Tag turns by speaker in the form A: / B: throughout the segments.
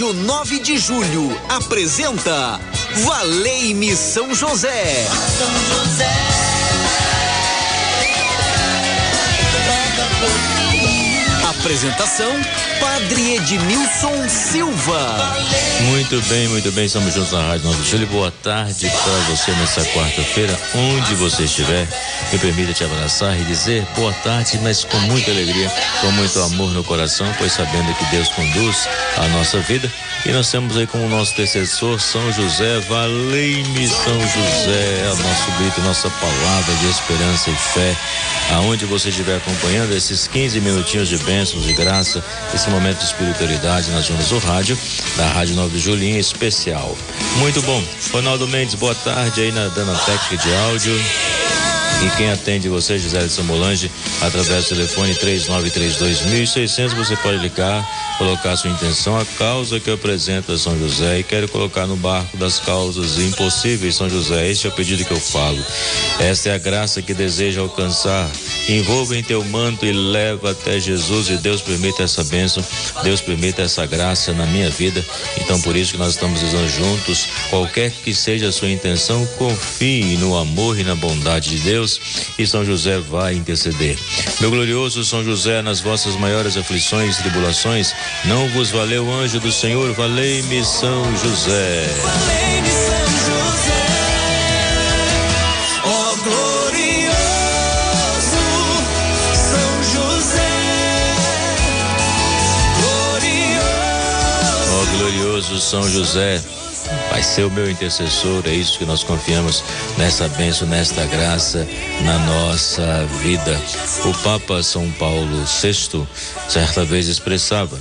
A: Rádio 9 de Julho apresenta Valeime São José. São José. Apresentação Padre Edmilson Silva.
B: Muito bem, muito bem, estamos juntos na Rádio 9 de Julho. Boa tarde para você nessa quarta-feira, onde você estiver. Me permita te abraçar e dizer boa tarde, mas com muita alegria, com muito amor no coração, pois sabendo que Deus conduz a nossa vida. E nós temos aí como nosso intercessor São José, valei-me São José, é o nosso grito, nossa palavra de esperança e fé. Aonde você estiver acompanhando esses 15 minutinhos de bênçãos graça, esse momento de espiritualidade nas ondas do rádio, da Rádio 9 de em especial. Muito bom. Ronaldo Mendes, boa tarde aí na Dana Técnica de Áudio. E quem atende você, Gisele Samolange, através do telefone 3932 você pode ligar, colocar sua intenção, a causa que apresenta São José e quero colocar no barco das causas impossíveis, São José. Este é o pedido que eu falo. Esta é a graça que deseja alcançar. Envolva em teu manto e leva até Jesus e Deus permita essa bênção, Deus permita essa graça na minha vida. Então por isso que nós estamos dizendo juntos, qualquer que seja a sua intenção, confie no amor e na bondade de Deus Deus e São José vai interceder. Meu glorioso São José, nas vossas maiores aflições e tribulações, não vos valeu o anjo do Senhor, valei-me São José. Valei-me São José. Oh, glorioso São José. Glorioso. Oh, glorioso São José vai ser o meu intercessor, é isso que nós confiamos nessa bênção, nesta graça na nossa vida. O Papa São Paulo VI certa vez expressava: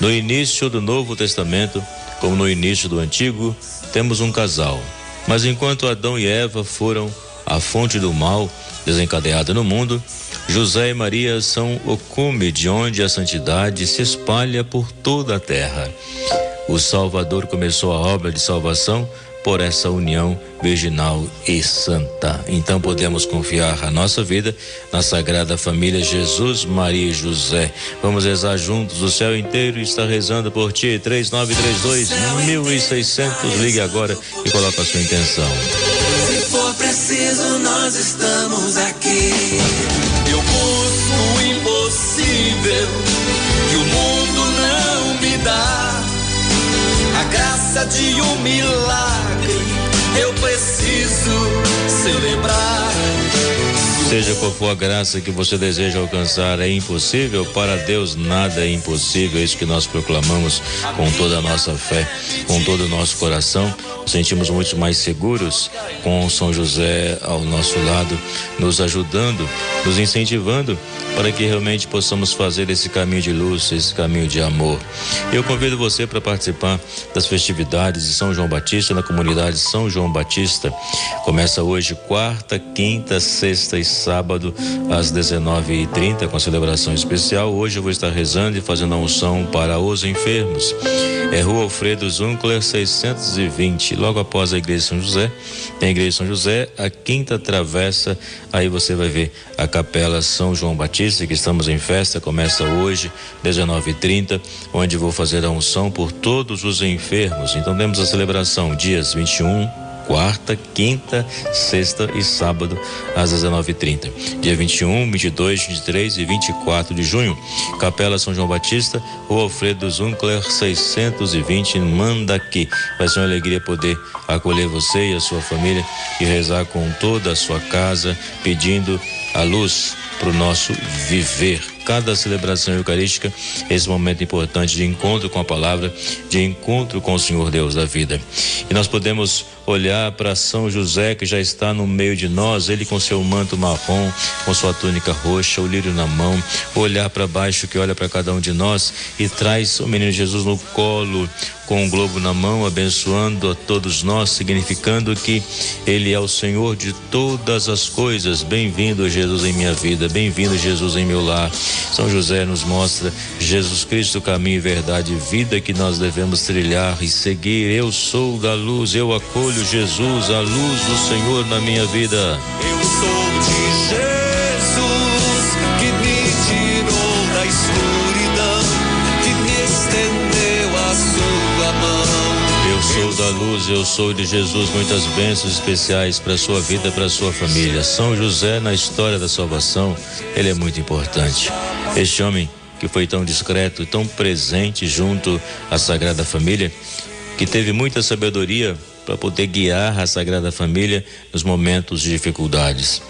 B: no início do Novo Testamento, como no início do Antigo, temos um casal. Mas enquanto Adão e Eva foram a fonte do mal desencadeada no mundo, José e Maria são o cume de onde a santidade se espalha por toda a terra. O Salvador começou a obra de salvação por essa união virginal e santa. Então podemos confiar a nossa vida na Sagrada Família Jesus, Maria e José. Vamos rezar juntos, o céu inteiro está rezando por ti. 3932 1600. Ligue agora e coloque a sua intenção.
C: Se for preciso, nós estamos aqui. Eu busco o impossível graça de um milagre eu preciso celebrar.
B: Seja qual for a graça que você deseja alcançar, é impossível, para Deus nada é impossível, é isso que nós proclamamos com toda a nossa fé, com todo o nosso coração. Nos sentimos muito mais seguros com São José ao nosso lado, nos ajudando, nos incentivando para que realmente possamos fazer esse caminho de luz, esse caminho de amor. Eu convido você para participar das festividades de São João Batista na comunidade São João Batista. Começa hoje, quarta, quinta, sexta e sábado, às 19h30, com celebração especial. Hoje eu vou estar rezando e fazendo a unção para os enfermos. É Rua Alfredo Zunkler, 620 logo após a igreja de São José, tem a igreja de São José, a quinta travessa, aí você vai ver a capela São João Batista, que estamos em festa, começa hoje, 19h30, onde vou fazer a unção por todos os enfermos. Então temos a celebração dias 21, quarta, quinta, sexta e sábado às 19h30. Dia 21, 22, 23 e 24 de junho. Capela São João Batista, Rua Alfredo Zunkler, 620, manda aqui. Vai ser uma alegria poder acolher você e a sua família e rezar com toda a sua casa, pedindo a luz para o nosso viver cada celebração eucarística esse momento importante de encontro com a palavra, de encontro com o Senhor Deus da vida. E nós podemos olhar para São José que já está no meio de nós, ele com seu manto marrom, com sua túnica roxa, o lírio na mão, olhar para baixo que olha para cada um de nós e traz o menino Jesus no colo, com o globo na mão, abençoando a todos nós, significando que Ele é o Senhor de todas as coisas. Bem-vindo, Jesus, em minha vida, bem-vindo, Jesus, em meu lar. São José nos mostra Jesus Cristo, caminho, verdade e vida que nós devemos trilhar e seguir. Eu sou da luz, eu acolho Jesus, a luz do Senhor na minha vida.
C: Eu sou de Jesus que me tirou da escuridão, que me estendeu a sua
B: da luz, eu sou de Jesus, muitas bênçãos especiais para sua vida, para sua família. São José na história da salvação, ele é muito importante. Este homem que foi tão discreto e tão presente junto à Sagrada Família, que teve muita sabedoria para poder guiar a Sagrada Família nos momentos de dificuldades.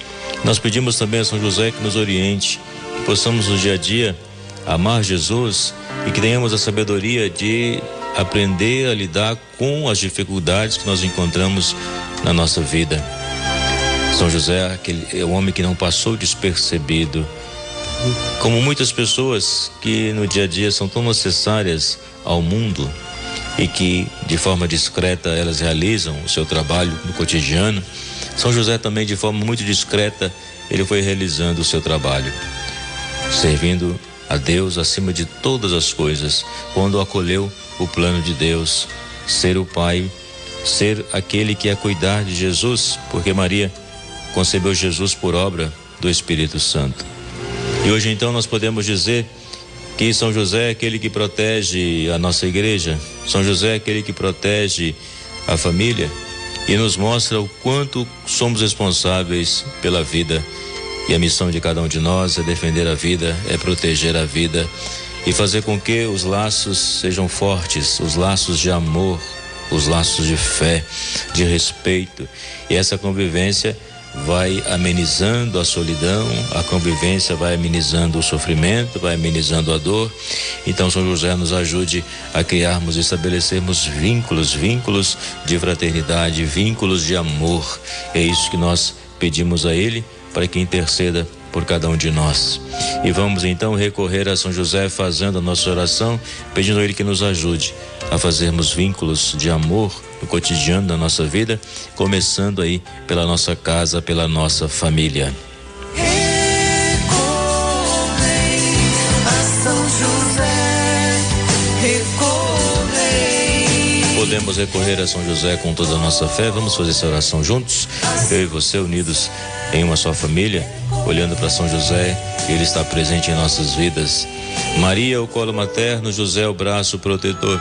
B: Nós pedimos também a São José que nos oriente, que possamos no dia a dia amar Jesus e que tenhamos a sabedoria de aprender a lidar com as dificuldades que nós encontramos na nossa vida. São José aquele, é um homem que não passou despercebido, como muitas pessoas que no dia a dia são tão necessárias ao mundo e que de forma discreta elas realizam o seu trabalho no cotidiano, São José também de forma muito discreta ele foi realizando o seu trabalho, servindo a Deus acima de todas as coisas, quando acolheu o plano de Deus, ser o pai, ser aquele que é cuidar de Jesus, porque Maria concebeu Jesus por obra do Espírito Santo. E hoje então nós podemos dizer que São José é aquele que protege a nossa igreja, São José é aquele que protege a família e nos mostra o quanto somos responsáveis pela vida. E a missão de cada um de nós é defender a vida, é proteger a vida e fazer com que os laços sejam fortes, os laços de amor, os laços de fé, de respeito. E essa convivência vai amenizando a solidão, a convivência vai amenizando o sofrimento, vai amenizando a dor. Então, São José nos ajude a criarmos e estabelecermos vínculos, vínculos de fraternidade, vínculos de amor. É isso que nós pedimos a Ele para que interceda por cada um de nós. E vamos então recorrer a São José fazendo a nossa oração, pedindo a Ele que nos ajude a fazermos vínculos de amor no cotidiano da nossa vida, começando aí pela nossa casa, pela nossa família. Podemos recorrer a São José com toda a nossa fé. Vamos fazer essa oração juntos, eu e você unidos em uma só família, olhando para São José, ele está presente em nossas vidas. Maria, o colo materno, José, o braço protetor.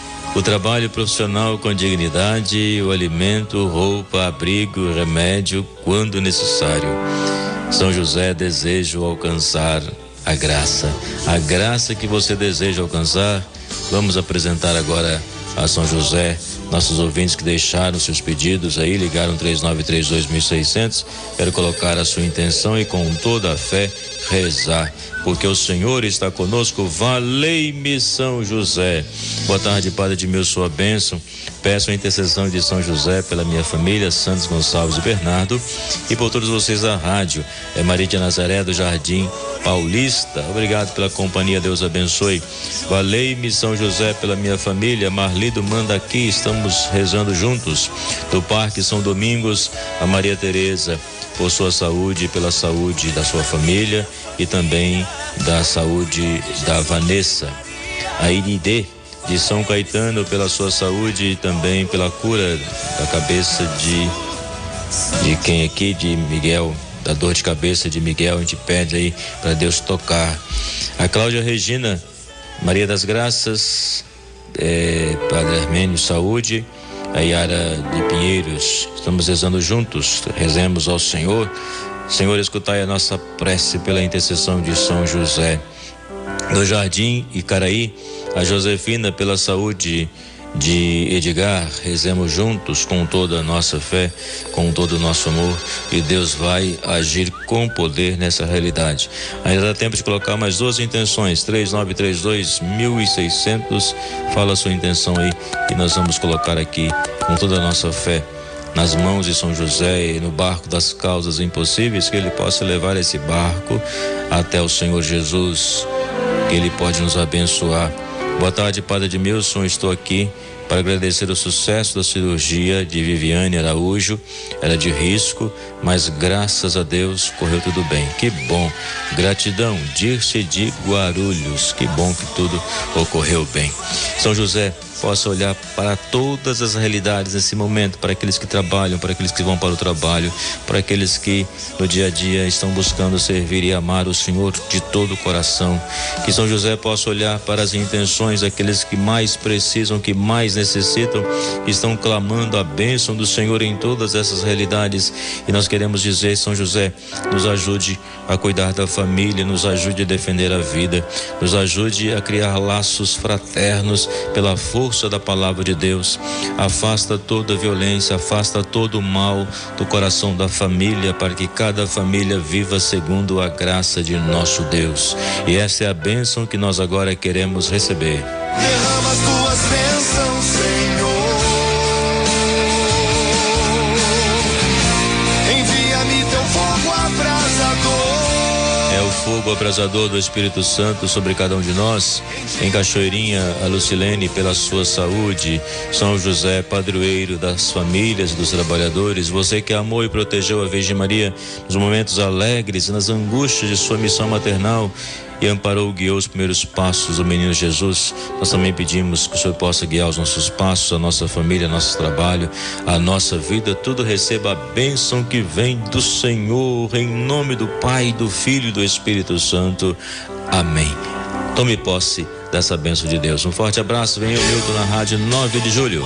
B: o trabalho profissional com dignidade, o alimento, roupa, abrigo, remédio, quando necessário. São José deseja alcançar a graça. A graça que você deseja alcançar, vamos apresentar agora a São José nossos ouvintes que deixaram seus pedidos aí, ligaram 3932.600. Quero colocar a sua intenção e com toda a fé rezar, porque o Senhor está conosco. Valei-me São José. Boa tarde, Padre de meu sua bênção. Peço a intercessão de São José pela minha família, Santos Gonçalves e Bernardo, e por todos vocês da rádio. É Maria de Nazaré do Jardim Paulista. Obrigado pela companhia, Deus abençoe. Valei-me São José pela minha família, Marlido manda aqui, estamos rezando juntos. Do Parque São Domingos, a Maria Tereza, por sua saúde, pela saúde da sua família e também da saúde da Vanessa. A IND de São Caetano pela sua saúde e também pela cura da cabeça de de quem aqui de Miguel da dor de cabeça de Miguel a gente pede aí para Deus tocar a Cláudia Regina Maria das Graças é, Padre Armênio Saúde. A Yara de Pinheiros estamos rezando juntos rezemos ao Senhor. Senhor escutai a nossa prece pela intercessão de São José do Jardim Icaraí a Josefina pela saúde de Edgar, rezemos juntos com toda a nossa fé, com todo o nosso amor e Deus vai agir com poder nessa realidade. Ainda dá tempo de colocar mais duas intenções, 3932 1600. Fala a sua intenção aí e nós vamos colocar aqui com toda a nossa fé nas mãos de São José e no barco das causas impossíveis, que ele possa levar esse barco até o Senhor Jesus, que ele pode nos abençoar. Boa tarde, Padre Edmilson, estou aqui para agradecer o sucesso da cirurgia de Viviane Araújo. Era de risco, mas graças a Deus correu tudo bem. Que bom. Gratidão, Dirce de Guarulhos. Que bom que tudo ocorreu bem. São José, possa olhar para todas as realidades nesse momento, para aqueles que trabalham, para aqueles que vão para o trabalho, para aqueles que no dia a dia estão buscando servir e amar o Senhor de todo o coração. Que São José possa olhar para as intenções daqueles que mais precisam, que mais necessitam, estão clamando a bênção do Senhor em todas essas realidades. E nós queremos dizer, São José, nos ajude a cuidar da família, nos ajude a defender a vida, nos ajude a criar laços fraternos pela força da palavra de Deus. Afasta toda violência, afasta todo o mal do coração da família, para que cada família viva segundo a graça de nosso Deus. E essa é a bênção que nós agora queremos receber.
C: Derrama as tuas bênçãos, Senhor. Envia-me teu fogo abrasador.
B: É o fogo abrasador do Espírito Santo sobre cada um de nós. Em Cachoeirinha, a Lucilene, pela sua saúde. São José, padroeiro das famílias dos trabalhadores. Você que amou e protegeu a Virgem Maria nos momentos alegres nas angústias de sua missão maternal e amparou, guiou os primeiros passos do menino Jesus. Nós também pedimos que o Senhor possa guiar os nossos passos, a nossa família, nosso trabalho, a nossa vida, tudo receba a bênção que vem do Senhor, em nome do Pai, do Filho e do Espírito Santo. Amém. Tome posse dessa bênção de Deus. Um forte abraço, venha o Milton na Rádio 9 de Julho.